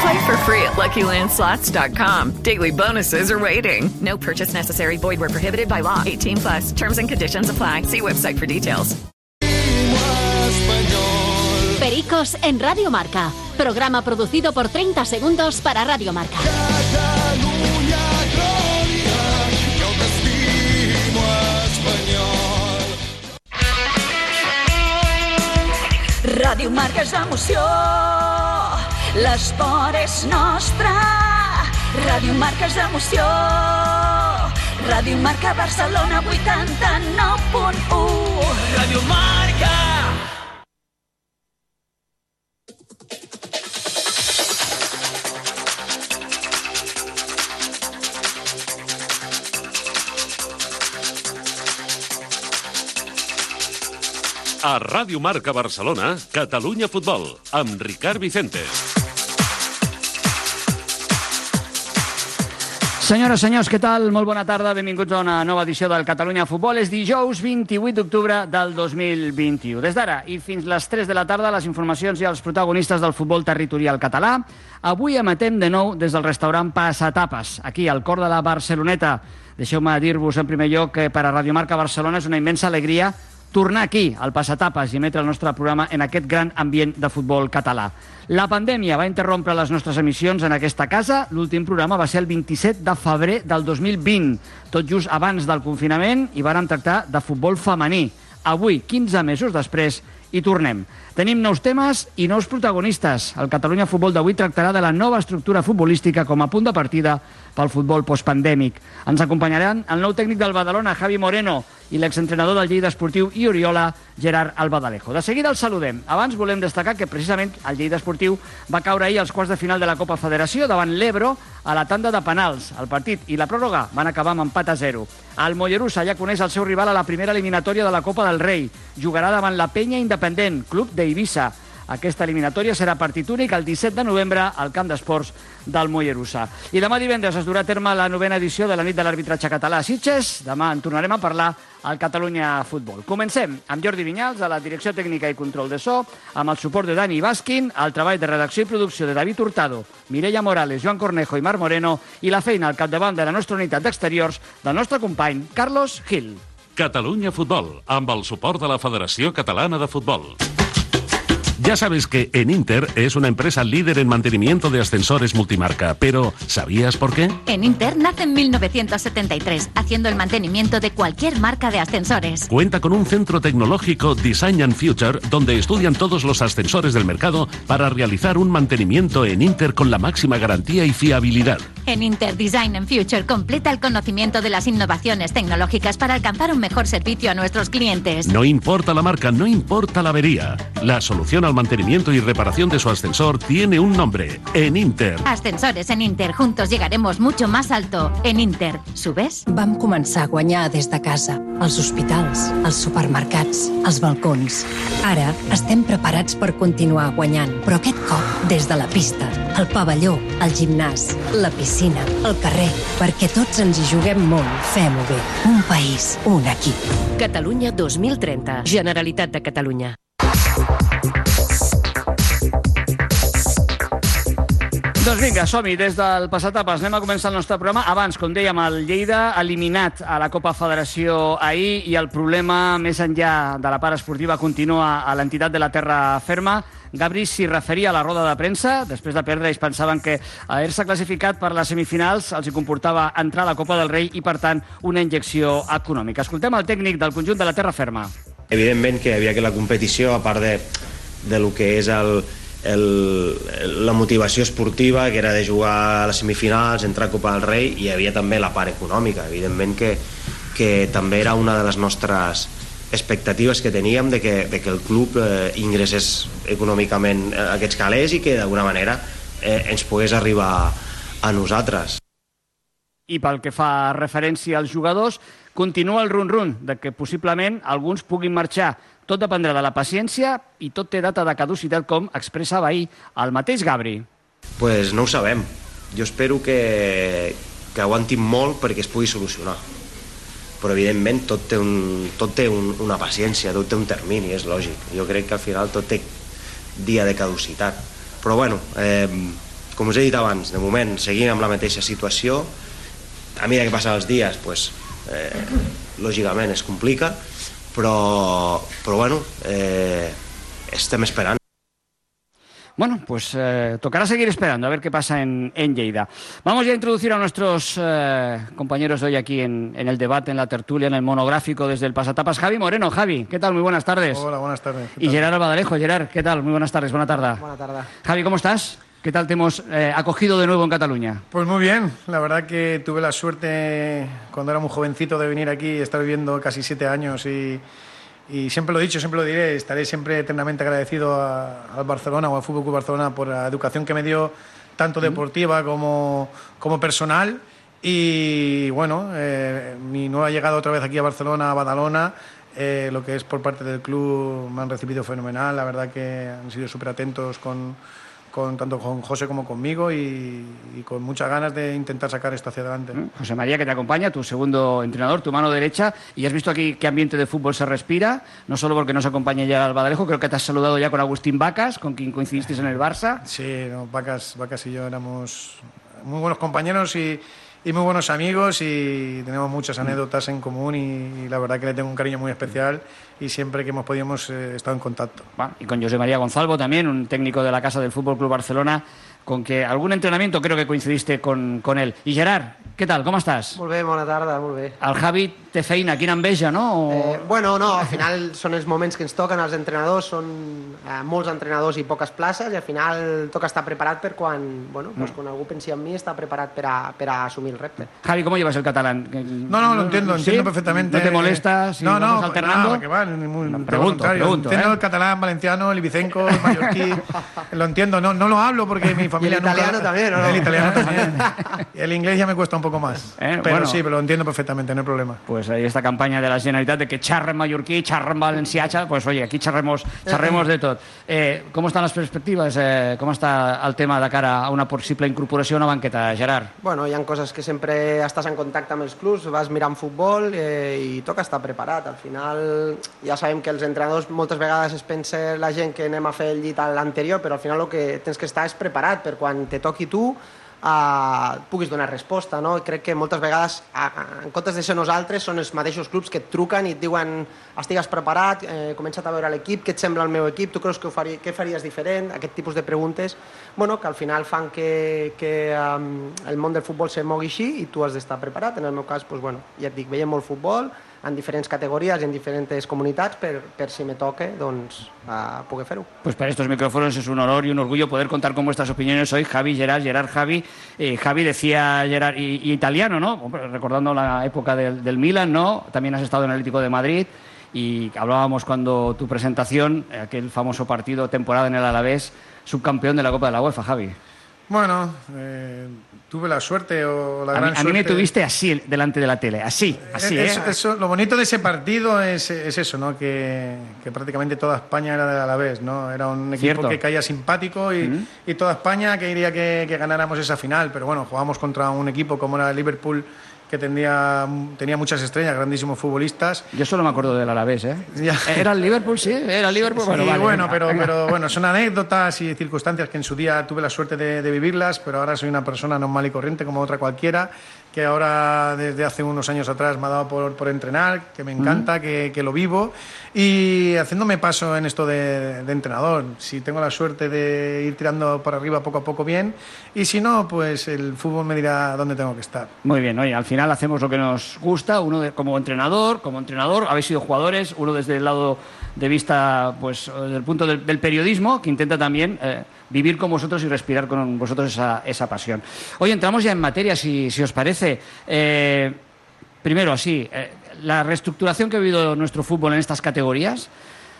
Play for free at LuckyLandSlots.com. Daily bonuses are waiting. No purchase necessary. Void where prohibited by law. 18 plus. Terms and conditions apply. See website for details. Pericos en Radio Marca. Programa producido por 30 segundos para Radio Marca. Ràdio Marca és emoció, l'esport és nostre. Ràdio Marca és emoció, Ràdio Marca Barcelona 89.1. Ràdio Marca. A Ràdio Marca Barcelona, Catalunya Futbol, amb Ricard Vicente. Senyores, senyors, què tal? Molt bona tarda, benvinguts a una nova edició del Catalunya Futbol. És dijous 28 d'octubre del 2021. Des d'ara i fins les 3 de la tarda, les informacions i els protagonistes del futbol territorial català. Avui emetem de nou des del restaurant Passatapes, aquí al cor de la Barceloneta. Deixeu-me dir-vos en primer lloc que per a Radio Marca Barcelona és una immensa alegria tornar aquí, al Passatapes, i emetre el nostre programa en aquest gran ambient de futbol català. La pandèmia va interrompre les nostres emissions en aquesta casa. L'últim programa va ser el 27 de febrer del 2020, tot just abans del confinament, i vàrem tractar de futbol femení. Avui, 15 mesos després, hi tornem. Tenim nous temes i nous protagonistes. El Catalunya Futbol d'avui tractarà de la nova estructura futbolística com a punt de partida pel futbol postpandèmic. Ens acompanyaran el nou tècnic del Badalona, Javi Moreno, i l'exentrenador del Lleida Esportiu i Oriola, Gerard Albadalejo. De seguida el saludem. Abans volem destacar que precisament el Lleida Esportiu va caure ahir als quarts de final de la Copa Federació davant l'Ebro a la tanda de penals. El partit i la pròrroga van acabar amb empat a 0. El Mollerussa ja coneix el seu rival a la primera eliminatòria de la Copa del Rei. Jugarà davant la Penya Independent, club d'Eivissa. Aquesta eliminatòria serà partit únic el 17 de novembre al camp d'esports del Mollerussa. I demà divendres es durà a terme la novena edició de la nit de l'arbitratge català a Sitges. Demà en tornarem a parlar al Catalunya Futbol. Comencem amb Jordi Vinyals, a la direcció tècnica i control de so, amb el suport de Dani Baskin, el treball de redacció i producció de David Hurtado, Mireia Morales, Joan Cornejo i Marc Moreno, i la feina al capdavant de la nostra unitat d'exteriors del nostre company Carlos Gil. Catalunya Futbol, amb el suport de la Federació Catalana de Futbol. Ya sabes que en Inter es una empresa líder en mantenimiento de ascensores multimarca, pero ¿sabías por qué? En Inter nace en 1973, haciendo el mantenimiento de cualquier marca de ascensores. Cuenta con un centro tecnológico Design and Future donde estudian todos los ascensores del mercado para realizar un mantenimiento en Inter con la máxima garantía y fiabilidad. En Inter Design and Future completa el conocimiento de las innovaciones tecnológicas para alcanzar un mejor servicio a nuestros clientes. No importa la marca, no importa la avería. La solución al mantenimiento y reparación de su ascensor tiene un nombre, en Inter. Ascensores en Inter, juntos llegaremos mucho más alto. En Inter, subes? Vam començar a guanyar des de casa, als hospitals, als supermercats, als balcons. Ara estem preparats per continuar guanyant, però aquest cop des de la pista, el pavelló, el gimnàs, la piscina, el carrer, perquè tots ens hi juguem molt. Fem-ho bé. Un país, un equip. Catalunya 2030. Generalitat de Catalunya. Doncs vinga, som-hi. Des del Passatapes anem a començar el nostre programa. Abans, com dèiem, el Lleida eliminat a la Copa Federació ahir i el problema més enllà de la part esportiva continua a l'entitat de la Terra Ferma. Gabri s'hi referia a la roda de premsa. Després de perdre, ells pensaven que haver-se classificat per les semifinals els hi comportava entrar a la Copa del Rei i, per tant, una injecció econòmica. Escoltem el tècnic del conjunt de la Terra Ferma. Evidentment que havia que la competició, a part de, de lo que és el, el, la motivació esportiva, que era de jugar a les semifinals, entrar a Copa del Rei, i hi havia també la part econòmica. Evidentment que, que també era una de les nostres expectatives que teníem de que, de que el club eh, ingressés econòmicament a aquests calés i que d'alguna manera eh, ens pogués arribar a nosaltres. I pel que fa referència als jugadors, continua el run-run de que possiblement alguns puguin marxar. Tot dependrà de la paciència i tot té data de caducitat, com expressava ahir el mateix Gabri. Pues no ho sabem. Jo espero que, que aguantin molt perquè es pugui solucionar. Però, evidentment, tot té, un, tot té un, una paciència, tot té un termini, és lògic. Jo crec que al final tot té dia de caducitat. Però, bueno, eh, com us he dit abans, de moment seguim amb la mateixa situació, a mesura que passen els dies pues, eh, lògicament es complica però, però bueno eh, estem esperant Bueno, pues eh, tocará seguir esperando a ver qué pasa en, en Lleida. Vamos ya a introducir a nuestros eh, compañeros de hoy aquí en, en, el debate, en la tertulia, en el monográfico desde el Pasatapas. Javi Moreno, Javi, ¿qué tal? Muy buenas tardes. Hola, buenas tardes. Y Gerard Albadalejo, Gerard, ¿qué tal? Muy buenas tardes, buena tarde. Buena tarde. Javi, ¿cómo estás? ¿Qué tal te hemos eh, acogido de nuevo en Cataluña? Pues muy bien, la verdad que tuve la suerte cuando era muy jovencito de venir aquí, estar viviendo casi siete años y, y, siempre lo he dicho, siempre lo diré, estaré siempre eternamente agradecido al Barcelona o al Fútbol Club Barcelona por la educación que me dio tanto deportiva como, como personal. Y bueno, eh, mi nueva llegada otra vez aquí a Barcelona, a Badalona, eh, lo que es por parte del club me han recibido fenomenal, la verdad que han sido súper atentos con con, tanto con José como conmigo y, y, con muchas ganas de intentar sacar esto hacia adelante. José María, que te acompaña, tu segundo entrenador, tu mano derecha, y has visto aquí qué ambiente de fútbol se respira, no solo porque nos acompaña ya el Badalejo, creo que te has saludado ya con Agustín Vacas, con quien coincidiste en el Barça. Sí, no, Vacas, Vacas y yo éramos muy buenos compañeros y, y muy buenos amigos y tenemos muchas anécdotas en común y, y, la verdad que le tengo un cariño muy especial y siempre que hemos podido hemos eh, estado en contacto. Bueno, y con José María Gonzalvo también, un técnico de la Casa del Fútbol Club Barcelona, con que algun entrenamiento creo que coincidiste con, con él. I Gerard, què tal, com estàs? Molt bé, bona tarda, molt bé. El Javi té feina, quina enveja, no? O... Eh, bueno, no, al final són els moments que ens toquen els entrenadors, són eh, molts entrenadors i poques places, i al final toca estar preparat per quan, bueno, pues, quan algú pensi en mi, està preparat per a, per a assumir el repte. Javi, ¿cómo llevas el catalán? No, no, lo entiendo, ¿Sí? entiendo perfectamente. ¿No te molesta si no, no, vamos alternando? Nada, que va, ni muy, no, pregunto, pregunto. Entiendo ¿eh? el catalán, valenciano, el ibicenco, el mallorquí, lo entiendo, no, no lo hablo porque mi familia el italiano nunca... también, ¿o no? El italiano también. el inglés ya me cuesta un poco más. Eh, pero bueno. sí, pero lo entiendo perfectamente, no hay problema. Pues hay esta campaña de la Generalitat de que charren mallorquí, charren valencià, xar- pues oye, aquí charremos, charremos de tot. Eh, com estan les perspectives? Eh, com està el tema de cara a una possible incorporació a una banqueta, Gerard? Bueno, hi ha coses que sempre estàs en contacte amb els clubs, vas mirant futbol eh, i toca estar preparat. Al final ja sabem que els entrenadors moltes vegades es pensa la gent que anem a fer el llit a l'anterior, però al final el que tens que estar és preparat per quan te toqui tu eh, puguis donar resposta. No? I crec que moltes vegades, en comptes de ser nosaltres, són els mateixos clubs que et truquen i et diuen estigues preparat, eh, comença't a veure l'equip, què et sembla el meu equip, tu creus que ho faria, què faries diferent? Aquest tipus de preguntes bueno, que al final fan que, que um, el món del futbol se mogui així i tu has d'estar preparat. En el meu cas, pues, bueno, ja et dic, veiem molt futbol, en diferents categories, en diferents comunitats, per, per si me toque, doncs, uh, poder fer-ho. Pues para estos micrófonos es un honor y un orgullo poder contar con vuestras opiniones hoy. Javi, Gerard, Gerard, Javi. Eh, Javi decía Gerard, y, y italiano, ¿no? Recordando la época del, del Milan, ¿no? También has estado en el Atlético de Madrid y hablábamos cuando tu presentación, aquel famoso partido, temporada en el Alavés, subcampeón de la Copa de la UEFA, Javi. Bueno, eh, tuve la suerte o la A mí, gran a mí me suerte- tuviste así delante de la tele, así, así, ¿eh? Eso- lo bonito de ese partido es, es eso, ¿no? Que, que prácticamente toda España era de Alavés, ¿no? Era un equipo Cierto. que caía simpático y, y toda España quería que, que ganáramos esa final, pero bueno, jugamos contra un equipo como era Liverpool que tenía, tenía muchas estrellas, grandísimos futbolistas. Yo solo me acuerdo del Alavés, ¿eh? Era el Liverpool, sí, era el Liverpool. Sí, bueno, vale, bueno, venga, pero, venga. pero bueno, son anécdotas y circunstancias que en su día tuve la suerte de, de vivirlas, pero ahora soy una persona normal y corriente como otra cualquiera que ahora desde hace unos años atrás me ha dado por, por entrenar, que me encanta, que, que lo vivo y haciéndome paso en esto de, de entrenador. Si tengo la suerte de ir tirando para arriba poco a poco bien y si no, pues el fútbol me dirá dónde tengo que estar. Muy bien, oye, al final hacemos lo que nos gusta, uno de- como entrenador, como entrenador, habéis sido jugadores, uno desde el lado de vista, pues, eh, del punto del, del periodismo, que intenta también eh, vivir con vosotros y respirar con vosotros esa, esa pasión. Hoy entramos ya en materia, si, si os parece. Eh, primero, así, eh, la reestructuración que ha vivido nuestro fútbol en estas categorías,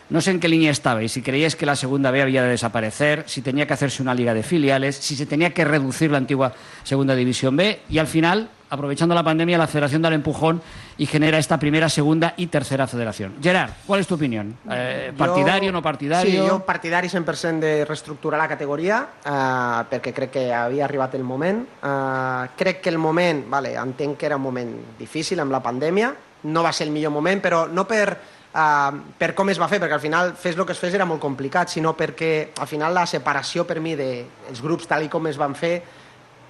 no sé en qué línea estabais, si creíais que la segunda B había de desaparecer, si tenía que hacerse una liga de filiales, si se tenía que reducir la antigua segunda división B y al final, aprovechando la pandemia, la federación da el empujón y genera esta primera, segunda y tercera federación. Gerard, ¿cuál es tu opinión? Eh, ¿Partidario, Jo- no partidario? Sí, jo partidari 100% de reestructurar la categoria eh, perquè crec que havia arribat el moment. Eh, crec que el moment, vale, entenc que era un moment difícil amb la pandèmia, no va ser el millor moment, però no per, eh, per com es va fer, perquè al final fes el que es fes era molt complicat, sinó perquè al final la separació per mi dels grups tal i com es van fer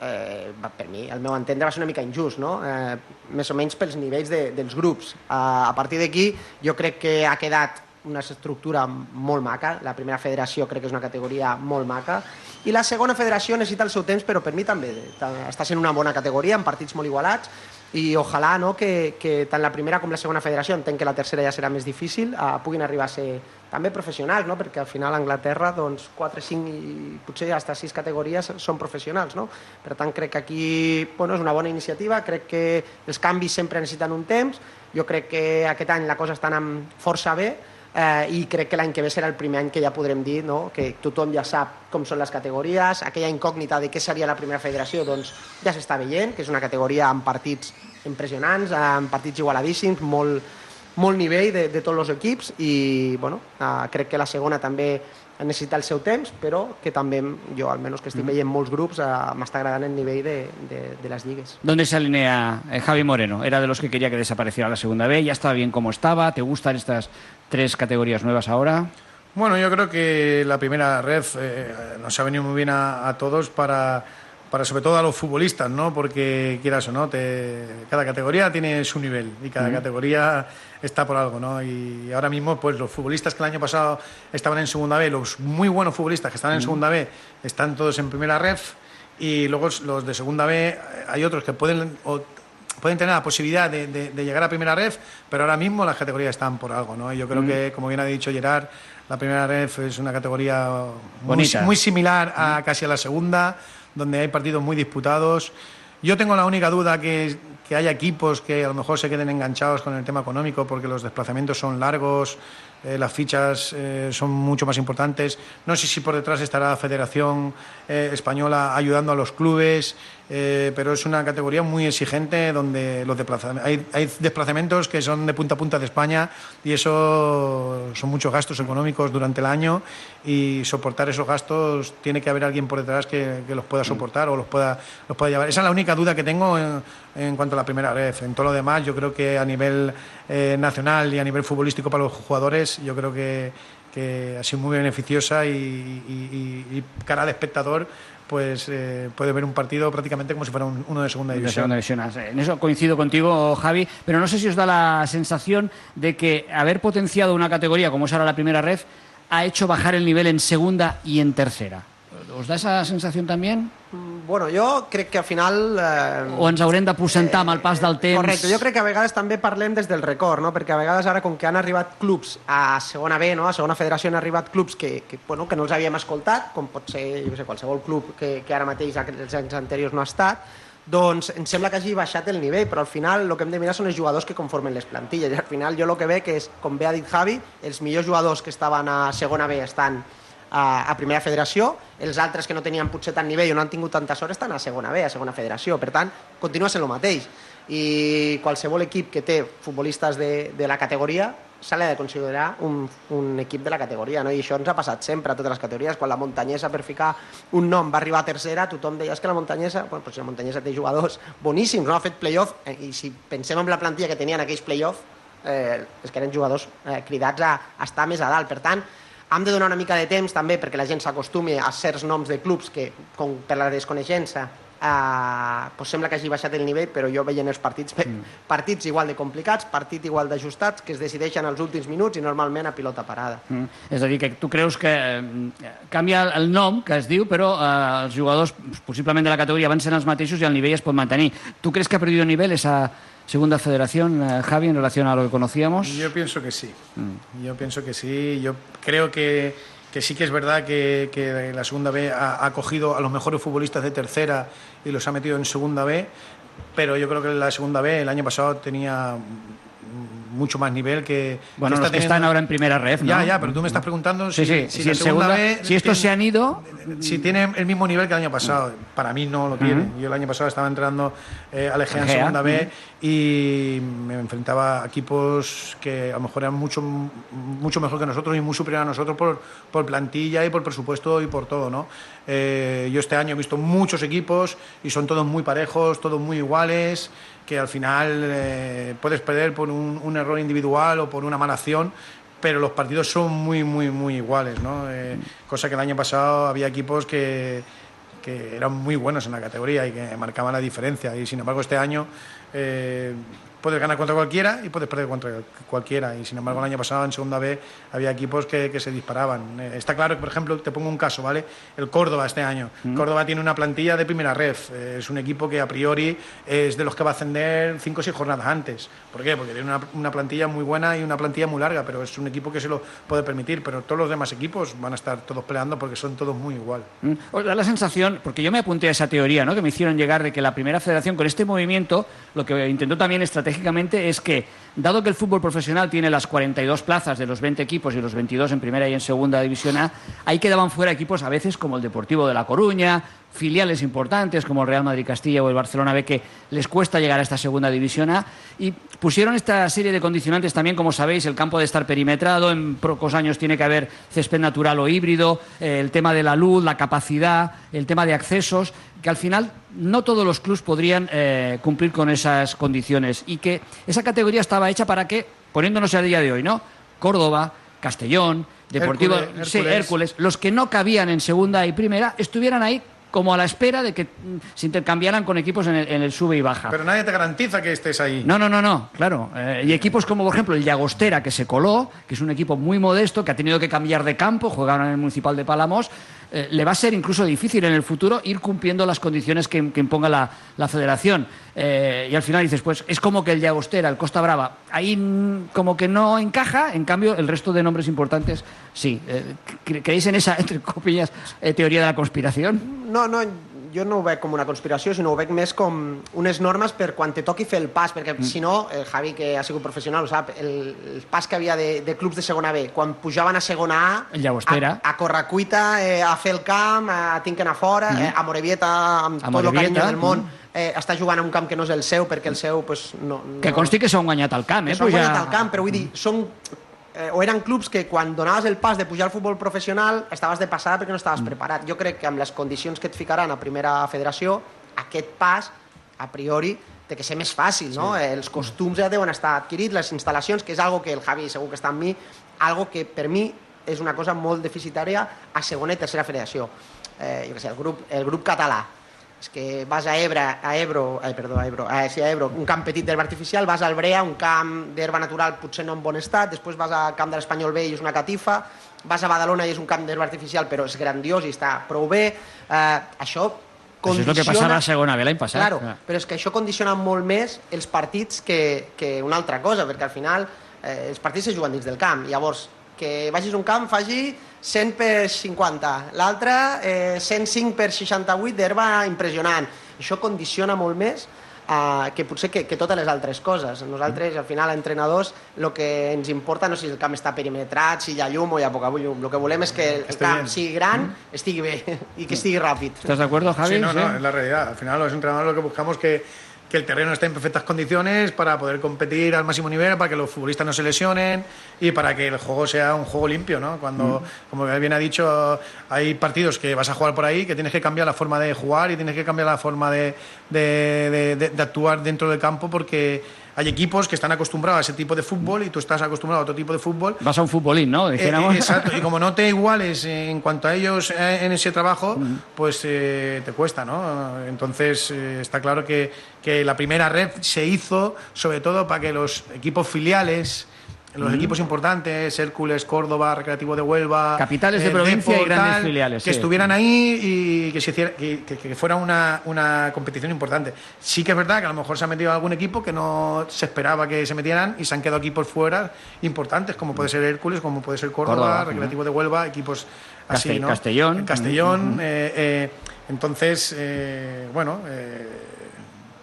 eh, per mi, al meu entendre, va ser una mica injust, no? eh, més o menys pels nivells de, dels grups. Eh, a partir d'aquí, jo crec que ha quedat una estructura molt maca. La primera federació crec que és una categoria molt maca. I la segona federació necessita el seu temps, però per mi també ta- està sent una bona categoria, amb partits molt igualats, i ojalà no, que, que tant la primera com la segona federació, entenc que la tercera ja serà més difícil, eh, puguin arribar a ser també professionals, no? perquè al final a Anglaterra doncs, 4, 5 i potser fins 6 categories són professionals. No? Per tant, crec que aquí bueno, és una bona iniciativa, crec que els canvis sempre necessiten un temps, jo crec que aquest any la cosa està anant força bé, eh, i crec que l'any que ve serà el primer any que ja podrem dir no? que tothom ja sap com són les categories, aquella incògnita de què seria la primera federació doncs ja s'està veient, que és una categoria amb partits impressionants, amb partits igualadíssims, molt, molt nivell de, de tots els equips i bueno, eh, crec que la segona també necessita el seu temps, però que també jo, almenys que estic veient molts grups, eh, m'està agradant el nivell de, de, de les lligues. ¿Dónde se alinea eh, Javi Moreno? Era de los que quería que desapareciera la segunda B, ya estaba bien como estaba. ¿Te gustan estas tres categorías nuevas ahora? Bueno, yo creo que la primera ref eh, nos ha venido muy bien a, a todos para, para, sobre todo a los futbolistas, ¿no? Porque quieras o no, te- cada categoría tiene su nivel y cada Ujú. categoría está por algo, ¿no? Y ahora mismo, pues los futbolistas que el año pasado estaban en segunda B, los muy buenos futbolistas que están en Ujú. segunda B, están todos en primera ref y luego los de segunda B hay otros que pueden pueden tener la posibilidad de, de- de llegar a primera ref, pero ahora mismo las categorías están por algo, ¿no? Yo creo Mm. que, como bien ha dicho Gerard, la primera ref es una categoría muy, muy similar a casi a la segunda, donde hay partidos muy disputados. Yo tengo la única duda que, que haya equipos que a lo mejor se queden enganchados con el tema económico porque los desplazamientos son largos, eh, las fichas eh, son mucho más importantes. No sé si por detrás estará la Federación eh, Española ayudando a los clubes, pero es una categoría muy exigente donde los desplazam- hay, hay desplazamientos que son de punta a punta de España y eso son muchos gastos económicos durante el año y soportar esos gastos tiene que haber alguien por detrás que, que los pueda soportar o los pueda, los pueda llevar. Esa es la única duda que tengo en, en cuanto a la primera vez. En todo lo demás, yo creo que a nivel eh, nacional y a nivel futbolístico para los jugadores, yo creo que, que ha sido muy beneficiosa y, y- y- y cara de espectador pues eh, puede ver un partido prácticamente como si fuera un- uno de segunda De división. segunda división. En eso coincido contigo, Javi, pero no sé si os da la sensación de que haber potenciado una categoría como es ahora la primera red ha hecho bajar el nivel en segunda y en tercera. ¿Os da esa sensación también? Mm, Bueno, jo crec que al final... Eh, O ens haurem de presentar amb el pas del temps? Correcte, jo crec que a vegades també parlem des del record, no? perquè a vegades ara com que han arribat clubs a segona B, no? a segona federació han arribat clubs que, que, bueno, que no els havíem escoltat, com pot ser jo sé, qualsevol club que, que ara mateix els anys anteriors no ha estat, doncs em sembla que hagi baixat el nivell, però al final el que hem de mirar són els jugadors que conformen les plantilles. I al final jo el que veig és, com bé ha dit Javi, els millors jugadors que estaven a segona B estan a, a primera federació, els altres que no tenien potser tant nivell o no han tingut tanta sort estan a segona B, a segona federació. Per tant, continua sent el mateix. I qualsevol equip que té futbolistes de, de la categoria se l'ha de considerar un, un equip de la categoria, no? i això ens ha passat sempre a totes les categories. Quan la muntanyesa, per ficar un nom, va arribar a tercera, tothom deia "És que la muntanyesa, bueno, pues la muntanyesa té jugadors boníssims, no? ha fet playoff, eh, i si pensem en la plantilla que tenien aquells playoff, eh, és que eren jugadors eh, cridats a, a estar més a dalt. Per tant, hem de donar una mica de temps també perquè la gent s'acostumi a certs noms de clubs que, com per la desconeixença, Uh, pues sembla que hagi baixat el nivell, però jo veient els partits, mm. partits igual de complicats, partit igual d'ajustats, que es decideixen als últims minuts i normalment a pilota parada. Mm. És a dir, que tu creus que eh, canvia el nom, que es diu, però eh, els jugadors possiblement de la categoria van ser els mateixos i el nivell es pot mantenir. Tu creus que ha perdido nivell esa segunda federación, eh, Javi, en relación a lo que conocíamos? Yo pienso que sí. Mm. Yo pienso que sí. Yo creo que que sí que es verdad que, que la segunda B ha, ha, cogido a los mejores futbolistas de tercera y los ha metido en segunda B, pero yo creo que la segunda B el año pasado tenía mucho más nivel que... Bueno, que los que están ahora en primera red, ¿no? Ya, ya, pero tú me estás preguntando sí, si, sí, si, si, segunda, segunda B, si estos tiene, se han ido... Si tiene el mismo nivel que el año pasado. Para mí no lo tiene. Uh -huh. Yo el año pasado estaba entrenando eh, a Legea en segunda B uh -huh. y me enfrentaba a equipos que a lo mejor eran mucho, mucho mejor que nosotros y muy superior a nosotros por, por plantilla y por presupuesto y por todo, ¿no? Eh, yo este año he visto muchos equipos y son todos muy parejos, todos muy iguales que al final eh, puedes perder por un, error individual o por una mala acción, pero los partidos son muy, muy, muy iguales, ¿no? Eh, cosa que el año pasado había equipos que, que, eran muy buenos en la categoría y que marcaban la diferencia, y sin embargo este año eh, puedes ganar contra cualquiera y puedes perder contra cualquiera. Y sin embargo, el año pasado en Segunda B había equipos que, que se disparaban. Eh, está claro que, por ejemplo, te pongo un caso, ¿vale? El Córdoba este año. Mm. Córdoba tiene una plantilla de primera red. Eh, es un equipo que a priori es de los que va a ascender cinco o seis jornadas antes. ¿Por qué? Porque tiene una, una, plantilla muy buena y una plantilla muy larga, pero es un equipo que se lo puede permitir. Pero todos los demás equipos van a estar todos peleando porque son todos muy igual. Mm. Os da la sensación, porque yo me apunté a esa teoría, ¿no? Que me hicieron llegar de que la primera federación con este movimiento lo que intentó también estratégicamente es que, dado que el fútbol profesional tiene las 42 plazas de los 20 equipos y los 22 en primera y en segunda división A, ahí quedaban fuera equipos a veces como el Deportivo de La Coruña, filiales importantes como el Real Madrid Castilla o el Barcelona B que les cuesta llegar a esta segunda división A y pusieron esta serie de condicionantes también, como sabéis, el campo de estar perimetrado, en pocos años tiene que haber césped natural o híbrido, eh, el tema de la luz, la capacidad, el tema de accesos, que al final no todos los clubes podrían eh, cumplir con esas condiciones y que esa categoría estaba hecha para que, poniéndonos a día de hoy, ¿no? Córdoba, Castellón, Deportivo, Hércules, sí, Hércules. Hércules, los que no cabían en segunda y primera, estuvieran ahí como a la espera de que mm, se intercambiaran con equipos en el, en el sube y baja. Pero nadie te garantiza que estés ahí. No, no, no, no, claro. Eh, y equipos como, por ejemplo, el Llagostera, que se coló, que es un equipo muy modesto, que ha tenido que cambiar de campo, jugaron en el Municipal de Palamos, eh, le va a ser incluso difícil en el futuro ir cumpliendo las condiciones que, imponga la, federación. Eh, y al final dices, pues es como que el Llagostera, el Costa Brava, ahí mm, como que no encaja, en cambio el resto de nombres importantes sí. Eh, ¿Creéis en esa, entre comillas, eh, teoria de la conspiración? No, no, jo no ho veig com una conspiració, sinó ho veig més com unes normes per quan te toqui fer el pas, perquè mm. si no, el Javi, que ha sigut professional, ho sap, el, el pas que havia de, de clubs de segona B, quan pujaven a segona A, el Llagostera. a, a correcuita, eh, a fer el camp, a tinc que anar fora, mm. eh, a Morevieta, amb A tot el Morevieta, carinyo del món, mm. eh, està jugant a un camp que no és el seu, perquè el seu, pues, no... no Que consti que s'han guanyat el camp, eh? que s'han pujar- guanyat el camp, però vull dir, són eh, o eren clubs que quan donaves el pas de pujar al futbol professional estaves de passada perquè no estaves preparat. Jo crec que amb les condicions que et ficaran a primera federació, aquest pas, a priori, té que ser més fàcil, no? Sí. Els costums ja deuen estar adquirits, les instal·lacions, que és algo que el Javi segur que està amb mi, algo que per mi és una cosa molt deficitària a segona i tercera federació. Eh, jo què sé, el grup, el grup català, és que vas a Ebre, a Ebro, ai, perdó, a Ebro, a, sí, a Ebro, un camp petit d'herba artificial, vas al Brea, un camp d'herba natural potser no en bon estat, després vas al camp de l'Espanyol B i és una catifa, vas a Badalona i és un camp d'herba artificial però és grandiós i està prou bé, eh, això Pues és el que passava a segona B l'any passat. Claro, Ah. però és que això condiciona molt més els partits que, que una altra cosa, perquè al final eh, els partits se juguen dins del camp. Llavors, que vagis a un camp, faci 100 per 50, l'altre eh, 105 per 68 d'herba impressionant. Això condiciona molt més eh, que potser que, que totes les altres coses. Nosaltres, al final, entrenadors, el que ens importa no és si el camp està perimetrat, si hi ha llum o hi ha poca llum. El que volem és que el camp bien. sigui gran, estigui bé i que estigui ràpid. ¿Estás de acuerdo, Javi? Sí, no, no, es la realidad. Al final, los entrenadores lo que buscamos que, que el terreno esté en perfectas condiciones para poder competir al máximo nivel, para que los futbolistas no se lesionen y para que el juego sea un juego limpio, ¿no? Cuando, como bien ha dicho, hay partidos que vas a jugar por ahí, que tienes que cambiar la forma de jugar y tienes que cambiar la forma de, de- de- de- de actuar dentro del campo porque hay equipos que están acostumbrados a ese tipo de fútbol y tú estás acostumbrado a otro tipo de fútbol. Vas a un futbolín, ¿no? Eh, Dijéramos. eh, exacto, y como no te iguales en cuanto a ellos eh, en ese trabajo, pues eh, te cuesta, ¿no? Entonces eh, está claro que, que la primera red se hizo sobre todo para que los equipos filiales, los equipos importantes, Hércules, Córdoba, Recreativo de Huelva, Capitales de provincia y grandes filiales, que sí. estuvieran ahí y que se hiciera, que, que- que fuera una, una competición importante. Sí que es verdad que a lo mejor se ha metido algún equipo que no se esperaba que se metieran y se han quedado equipos fuera importantes, como puede ser Hércules, como puede ser Córdoba, Córdoba, Recreativo de Huelva, equipos así, ¿no? Castellón. Castellón. Eh, eh, entonces, eh, bueno, eh,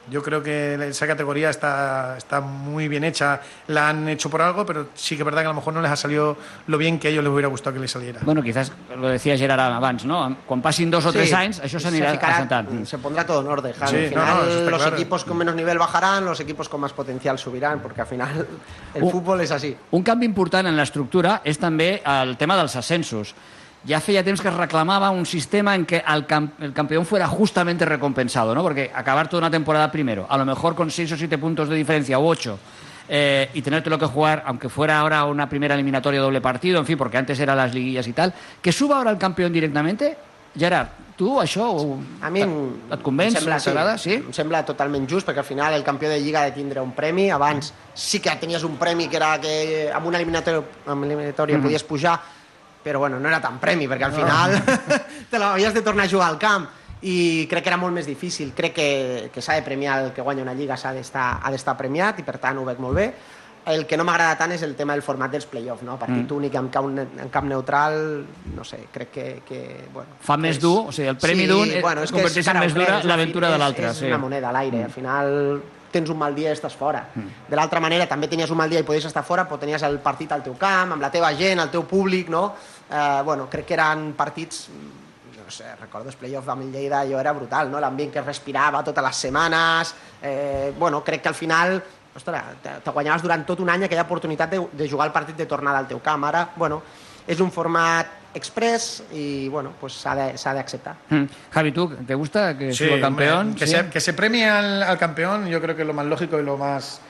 yo creo que esa categoría está, está muy bien hecha. La han hecho por algo, pero sí que es verdad que a lo mejor no les ha salido lo bien que a ellos les hubiera gustado que les saliera. Bueno, quizás lo decía Gerard abans, no? Quan passin dos o Sí, tres anys, això s'anirà assentant. Se pondrá todo en orden. Javi. Sí, al no, final, no, está los claro. equipos con menos nivel bajarán, los equipos con más potencial subirán, porque al final el Uh. fútbol es así. Un canvi important en l'estructura és també el tema dels ascensos. Ja feia temps que es reclamava un sistema en que el, cam el campeón fuera justamente recompensado, ¿no? Porque acabar toda una temporada primero, a lo mejor con seis o siete puntos de diferencia o ocho, eh, y tenértelo que jugar, aunque fuera ahora una primera eliminatoria doble partido, en fin, porque antes eran las liguillas y tal, que suba ahora el campeón directamente. Gerard, tu això. A mi em, et convenç? em sembla, sí, T'agrada? Sí? em sembla totalment just, perquè al final el campió de Lliga ha de tindre un premi. Abans sí que tenies un premi que era que amb una eliminatòria, amb eliminatòria Mhm. podies pujar, però bueno, no era tan premi, perquè al final te l'havies de tornar a jugar al camp i crec que era molt més difícil. Crec que, que s'ha de premiar el que guanya una lliga, s'ha d'estar premiat i per tant ho veig molt bé. El que no m'agrada tant és el tema del format dels play-off, no? Partit Mm. únic en camp, en camp neutral, no sé, crec que, que bueno, Fa més dur, o sigui, el premi d'un eh, bueno, és que converteix és en més dura és l'aventura de és- l'altre. És sí. una moneda a l'aire, Mm. al final tens un mal dia i estàs fora. De l'altra manera, també tenies un mal dia i podies estar fora, però tenies el partit al teu camp, amb la teva gent, el teu públic, no? Eh, bueno, crec que eren partits no sé, recordo els play-offs amb el Lleida, allò era brutal, no? L'ambient que es respirava totes les setmanes, eh, bueno, crec que al final ostres, te, te guanyaves durant tot un any aquella oportunitat de, de jugar el partit de tornada al teu camp. Ara, bueno, és un format express i, bueno, pues s'ha de- s'ha d'acceptar. Mm. Javi, ¿tú te gusta que Sí, suba el campeón? que, Sí. se, que se premie al, al campeón, yo creo que es lo más lógico y lo más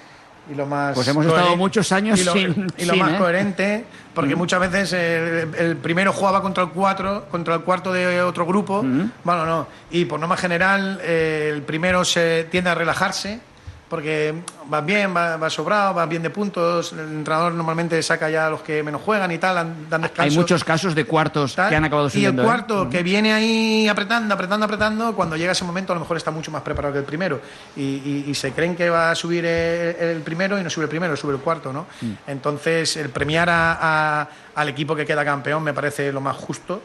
y lo más Pues hemos estado muchos años y lo, sin- y lo sin, más ¿eh? coherente porque Mm. muchas veces el, el primero jugaba contra el cuatro contra el cuarto de otro grupo Mm. bueno no y por norma general eh, el primero se tiende a relajarse porque va bien, va, va sobrado, va bien de puntos, el entrenador normalmente saca ya a los que menos juegan y tal, dan, descanso. Hay muchos casos de cuartos que han acabado Y el subiendo. ¿eh? cuarto que viene ahí apretando, apretando, apretando, cuando llega ese momento a lo mejor está mucho más preparado que el primero. Y, y- y se creen que va a subir el, el primero y no sube el primero, sube el cuarto, ¿no? Mm. Entonces, el premiar a- a- al equipo que queda campeón me parece lo más justo.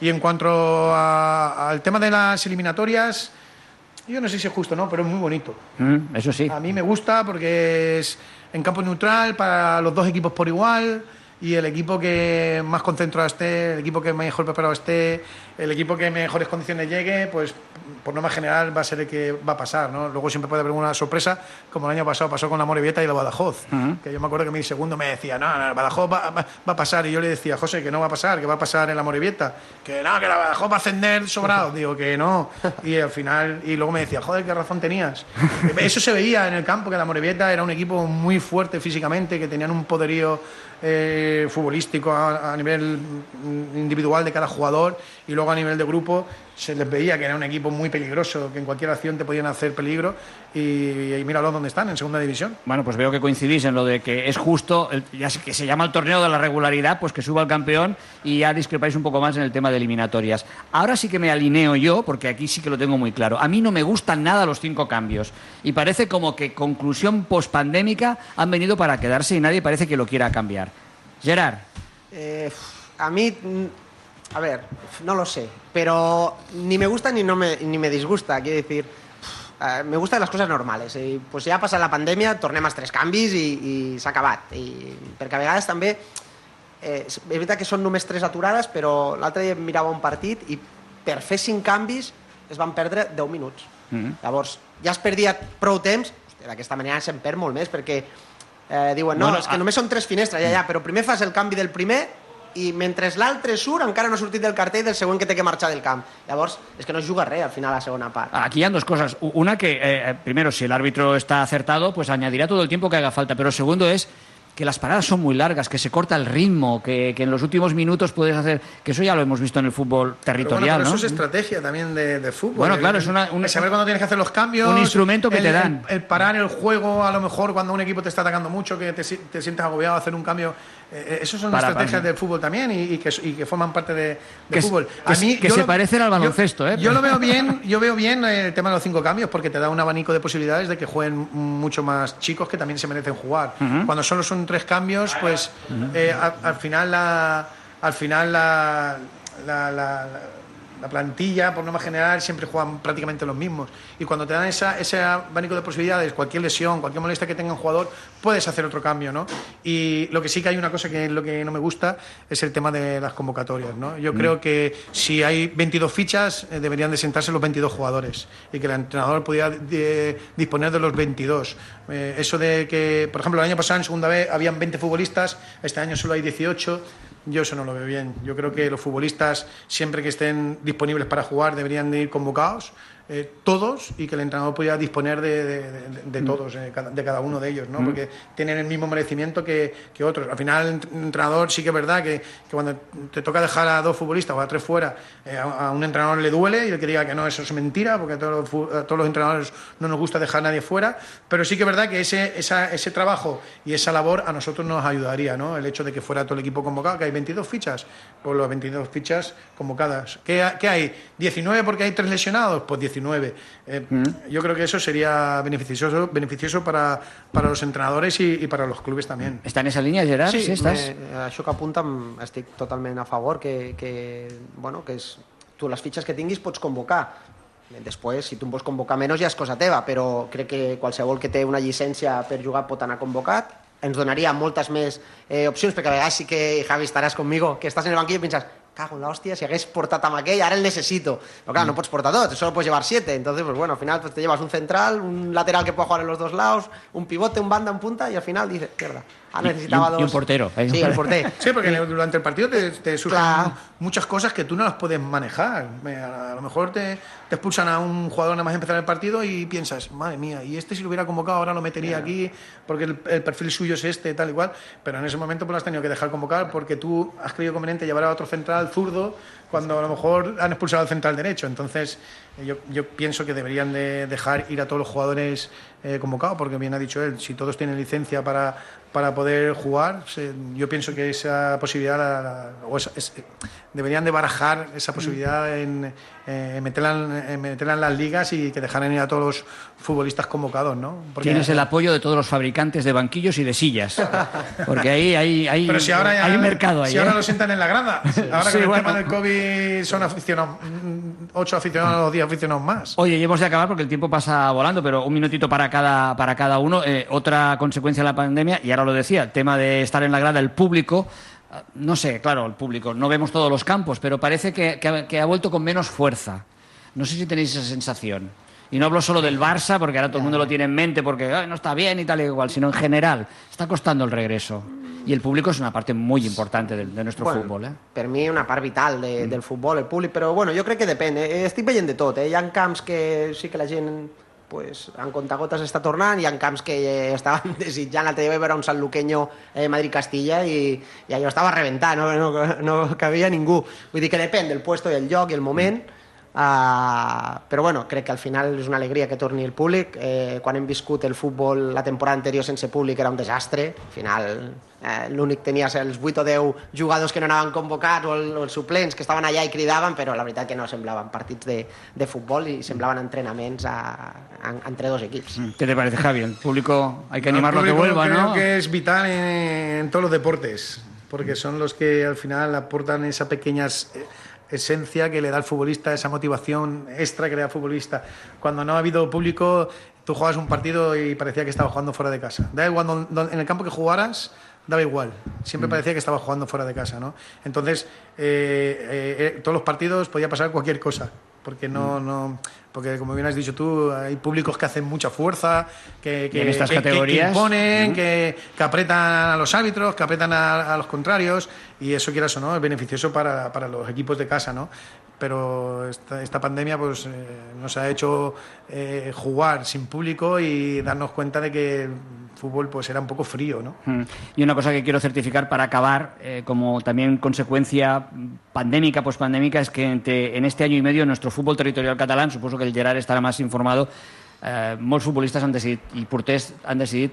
Y en cuanto a- al tema de las eliminatorias, yo no sé si es justo, ¿no? Pero es muy bonito. Mm, eso sí. A mí me gusta porque es en campo neutral para los dos equipos por igual y el equipo que más concentrado esté, el equipo que mejor preparado esté, el equipo que en mejores condiciones llegue, pues por norma general va a ser el que va a pasar, ¿no? Luego siempre puede haber una sorpresa, como el año pasado pasó con la Morevieta y la Badajoz, Ujú. que yo me acuerdo que mi segundo me decía, no, no, Badajoz va, va- va a pasar, y yo le decía, José, que no va a pasar, que va a pasar en la Morevieta, que no, que la Badajoz va a ascender sobrado, digo que no, y al final, y luego me decía, joder, qué razón tenías. Eso se veía en el campo, que la Morevieta era un equipo muy fuerte físicamente, que tenían un poderío eh, futbolístico a, a nivel individual de cada jugador y luego a nivel de grupo se les veía que era un equipo muy peligroso, que en cualquier acción te podían hacer peligro y, y míralo dónde están, en segunda división. Bueno, pues veo que coincidís en lo de que es justo, el- ya sé que se llama el torneo de la regularidad, pues que suba el campeón y ya discrepáis un poco más en el tema de eliminatorias. Ahora sí que me alineo yo, porque aquí sí que lo tengo muy claro. A mí no me gustan nada los cinco cambios y parece como que conclusión pospandémica han venido para quedarse y nadie parece que lo quiera cambiar. Gerard, Eh, a mí, a ver, no lo sé, pero ni me gusta ni, no me, ni me disgusta. Quiero decir, eh, me gustan las cosas normales. I, pues ja ha passat la pandèmia, tornem als tres canvis i, i s'ha acabat. I, perquè a vegades també, eh, és veritat que són només tres aturades, però l'altre dia mirava un partit i per fer cinc canvis es van perdre 10 minuts. Mm. Llavors, ja es perdia prou temps, d'aquesta manera se'n perd molt més, perquè eh, diuen, no, Bueno, és que a- només són tres finestres, ja, ja, però primer fas el canvi del primer i mentre l'altre surt encara no ha sortit del cartell del següent que té que marxar del camp. Llavors, és que no es juga res al final a la segona part. Aquí hay dos cosas. Una que, eh, primero, si el árbitro está acertado, pues añadirá todo el tiempo que haga falta. Pero segundo es que las paradas son muy largas, que se corta el ritmo, que, que en los últimos minutos puedes hacer... Que eso ya lo hemos visto en el fútbol territorial, pero bueno, pero ¿no? eso es estrategia también de, de fútbol. Bueno, claro, El- es una- un- saber cuándo tienes que hacer los cambios. un instrumento que el- te dan. El, el parar el juego, a lo mejor cuando un equipo te está atacando mucho, que te, te sientes agobiado, hacer un cambio. Eh, eh, eso son Para- estrategias para- del fútbol también y, y que, y que forman parte de, de Que fútbol. s- que yo se lo- parecen al yo- baloncesto, ¿eh? Yo lo veo bien, yo veo bien eh, el tema de los cinco cambios porque te da un abanico de posibilidades de que jueguen mucho más chicos que también se merecen jugar. Cuando solo son tres cambios, pues eh, a- al final la al final la, la, la- la plantilla, por norma general, siempre juegan prácticamente los mismos. Y cuando te dan esa, ese abanico de posibilidades, cualquier lesión, cualquier molestia que tenga un jugador, puedes hacer otro cambio, ¿no? Y lo que sí que hay una cosa que es lo que no me gusta es el tema de las convocatorias, ¿no? Yo Mm. creo que si hay 22 fichas, eh, deberían de sentarse los 22 jugadores y que el entrenador pudiera de- disponer de los 22. Eh, eso de que, por ejemplo, el año pasado en segunda vez habían 20 futbolistas, este año solo hay 18. Yo eso no lo veo bien. Yo creo que los futbolistas, siempre que estén disponibles para jugar, deberían de ir convocados. Eh, todos y que el entrenador pudiera disponer de, de- de- de todos, eh, de cada uno de ellos, ¿no? Mm. porque tienen el mismo merecimiento que, que otros. Al final, el ent- entrenador sí que es verdad que, que cuando te toca dejar a dos futbolistas o a tres fuera, eh, a, a un entrenador le duele y el que diga que no, eso es mentira, porque a todos los, a todos los entrenadores no nos gusta dejar a nadie fuera, pero sí que es verdad que ese, esa- ese trabajo y esa labor a nosotros nos ayudaría, ¿no? El hecho de que fuera todo el equipo convocado, que hay 22 fichas, pues las 22 fichas convocadas. ¿Qué, qué hay? ¿19 porque hay tres lesionados? Pues 19. Eh, Yo creo que eso sería beneficioso, beneficioso para, para los entrenadores y, para los clubes también. ¿Está en esa línea, Gerard? Sí, Sí, estàs? me, això que apunta em- estic totalment a favor, que, que, bueno, que és, tu les fitxes que tinguis pots convocar. Després, si tu en vols convocar menys ja és cosa teva, però crec que qualsevol que té una llicència per jugar pot anar convocat. Ens donaria moltes més eh, opcions, perquè a vegades sí que, Javi, estaràs conmigo, que estàs en el banquillo i penses cago en la hostia, si hagués portat amb aquell, ara el necesito. Però claro, no pots portar dos, solo puedes llevar siete. Entonces, pues bueno, al final pues, te llevas un central, un lateral que pueda jugar en los dos lados, un pivote, un banda, un punta, y al final dices, mierda, ah, necesitaba y un- dos. y un portero. Sí, el portero. Sí, porque durante el partido te, te surgen muchas cosas que tú no las puedes manejar. Me- A, a lo mejor te, te expulsan a un jugador nada más empezar el partido y piensas, madre mía, y este si lo hubiera convocado ahora lo metería aquí porque el, el perfil suyo es este, tal y cual. Pero en ese momento pues lo has tenido que dejar convocar porque tú has creído conveniente llevar a otro central zurdo cuando a lo mejor han expulsado al central derecho. Entonces yo, yo pienso que deberían de dejar ir a todos los jugadores eh, convocados porque bien ha dicho él, si todos tienen licencia para, para poder jugar, se- yo pienso que esa posibilidad la- la- o esa- es- deberían de barajar esa posibilidad en, eh, meterla, en, en meterla en las ligas y que dejaran ir a todos los futbolistas convocados, ¿no? Porque- Tienes el apoyo de todos los fabricantes de banquillos y de sillas. Porque ahí hay, hay, Pero si ahora ya- hay mercado ahí. si ahora ¿eh? lo sientan en la grada. Ahora Sí, con el tema del COVID son aficionados, mm, ocho aficionados, diez aficionados más. Oye, y hemos de acabar porque el tiempo pasa volando, pero un minutito para cada, para cada uno. Eh, otra consecuencia de la pandemia, y ahora lo decía, el tema de estar en la grada, el público. ah, No sé, claro, el público, no vemos todos los campos, pero parece que, que ha, que ha vuelto con menos fuerza. No sé si tenéis esa sensación. Y no hablo solo del Barça, porque ahora todo el mundo lo tiene en mente, porque "Ay, no está bien y tal y igual, sino en general. Está costando el regreso. Y el público es una parte muy importante de, de nuestro Bueno, fútbol. Eh? Per mi una part vital de, del futbol, el públic, però bueno, jo crec que depèn. Eh, Estic veient de tot, eh? Hi ha camps que sí que la gent pues, en contagotes està tornant, hi ha camps que eh, estaven desitjant, l'altre dia vaig veure un Sant Luqueño eh, Madrid-Castilla i, i allò estava rebentant, no, no, no cabia ningú. Vull dir que depèn del puesto i el lloc i el moment, Uh, però bueno, crec que al final és una alegria que torni el públic. Eh, quan hem viscut el futbol la temporada anterior sense públic era un desastre. Al final eh, l'únic tenies els 8 o 10 jugadors que no anaven convocats o, el, o els suplents que estaven allà i cridaven, però la veritat que no semblaven partits de, de futbol i semblaven entrenaments a, a, entre dos equips. ¿Qué te parece, Javi? El público hay que No, animarlo a que vuelva, creo ¿no? que es vital en, en todos los deportes, porque son los que al final aportan esa pequeña es- esencia que le da al futbolista, esa motivación extra que le da al futbolista. Cuando no ha habido público, tú jugabas un partido y parecía que estabas jugando fuera de casa. Da igual don- don- en el campo que jugaras, daba igual. Siempre parecía que estabas jugando fuera de casa, ¿no? Entonces, eh, eh, eh, todos los partidos podía pasar cualquier cosa. porque no, no porque como bien has dicho tú, hay públicos que hacen mucha fuerza, que, que, en estas que- que- imponen, que, que apretan a los árbitros, que apretan a, a los contrarios, y eso quieras o no, es beneficioso para, para los equipos de casa, ¿no? Pero esta, esta pandemia pues eh, nos ha hecho eh, jugar sin público y darnos cuenta de que fútbol pues era un poco frío, ¿no? Mm. Y una cosa que quiero certificar para acabar, eh, como también consecuencia pandémica, pospandémica, es que entre- en este año y medio nuestro fútbol territorial catalán, suposo que el Gerard estarà més informado, eh, molts futbolistes han decidit, i porters han decidit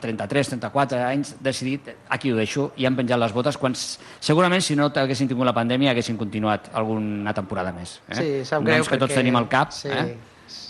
33, 34 anys, decidit aquí ho deixo i han penjat les botes quan segurament si no haguessin tingut la pandèmia haguessin continuat alguna temporada més. Eh? Sí, sap greu Noms que tots perquè- tenim al cap. Sí. Eh?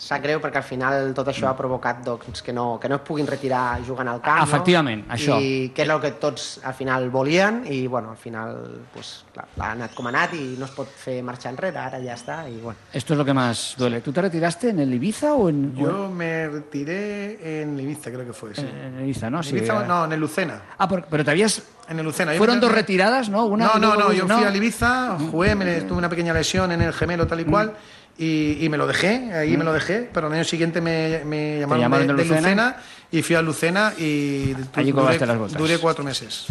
Sap greu perquè al final tot això ha provocat doncs, que, no, que no es puguin retirar jugant al camp. Efectivament, no? això. I que és el que tots al final volien i bueno, al final pues, clar, l'ha anat com ha anat i no es pot fer marxar enrere, ara ja està. I, bueno. Esto es lo que más duele. ¿Tú te retiraste en el Ibiza o en...? Yo me retiré en Ibiza, creo que fue, sí. En el Ibiza, ¿no? En Sí, Ibiza, eh. no, en el Lucena. Ah, pero, pero te habías... En el Lucena. Yo Fueron dos retiradas, ¿no? Una no, no, no, yo fui al Ibiza, jugué, me tuve una pequeña lesión en el gemelo tal y cual. Y, y me lo dejé, ahí Mm. me lo dejé, pero al año siguiente me, me llamaron, llamaron de, de de Lucena. Y fui a Lucena y Allí duré, colgaste las botas. duré cuatro meses.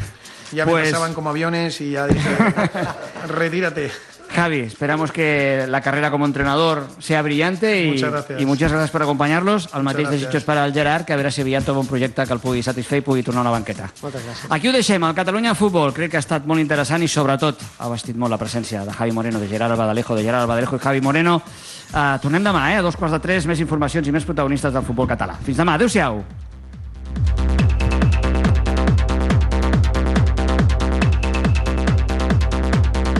Ya Pues- me pasaban como aviones y ya dije, retírate. Javi, esperamos que la carrera como entrenador sea brillante y Muchas gracias. y muchas gracias per acompanyar-los. El mateix gràcies. desitjos per al Gerard, que a veure si aviat troba un projecte que el pugui satisfer i pugui tornar a una banqueta. Moltes gràcies. Aquí ho deixem, el Catalunya Futbol. Crec que ha estat molt interessant i, sobretot, ha vestit molt la presència de Javi Moreno, de Gerard Albadalejo, de Gerard Albadalejo i Javi Moreno. Uh, tornem demà, eh? A dos quarts de tres, més informacions i més protagonistes del futbol català. Fins demà. Adéu-siau.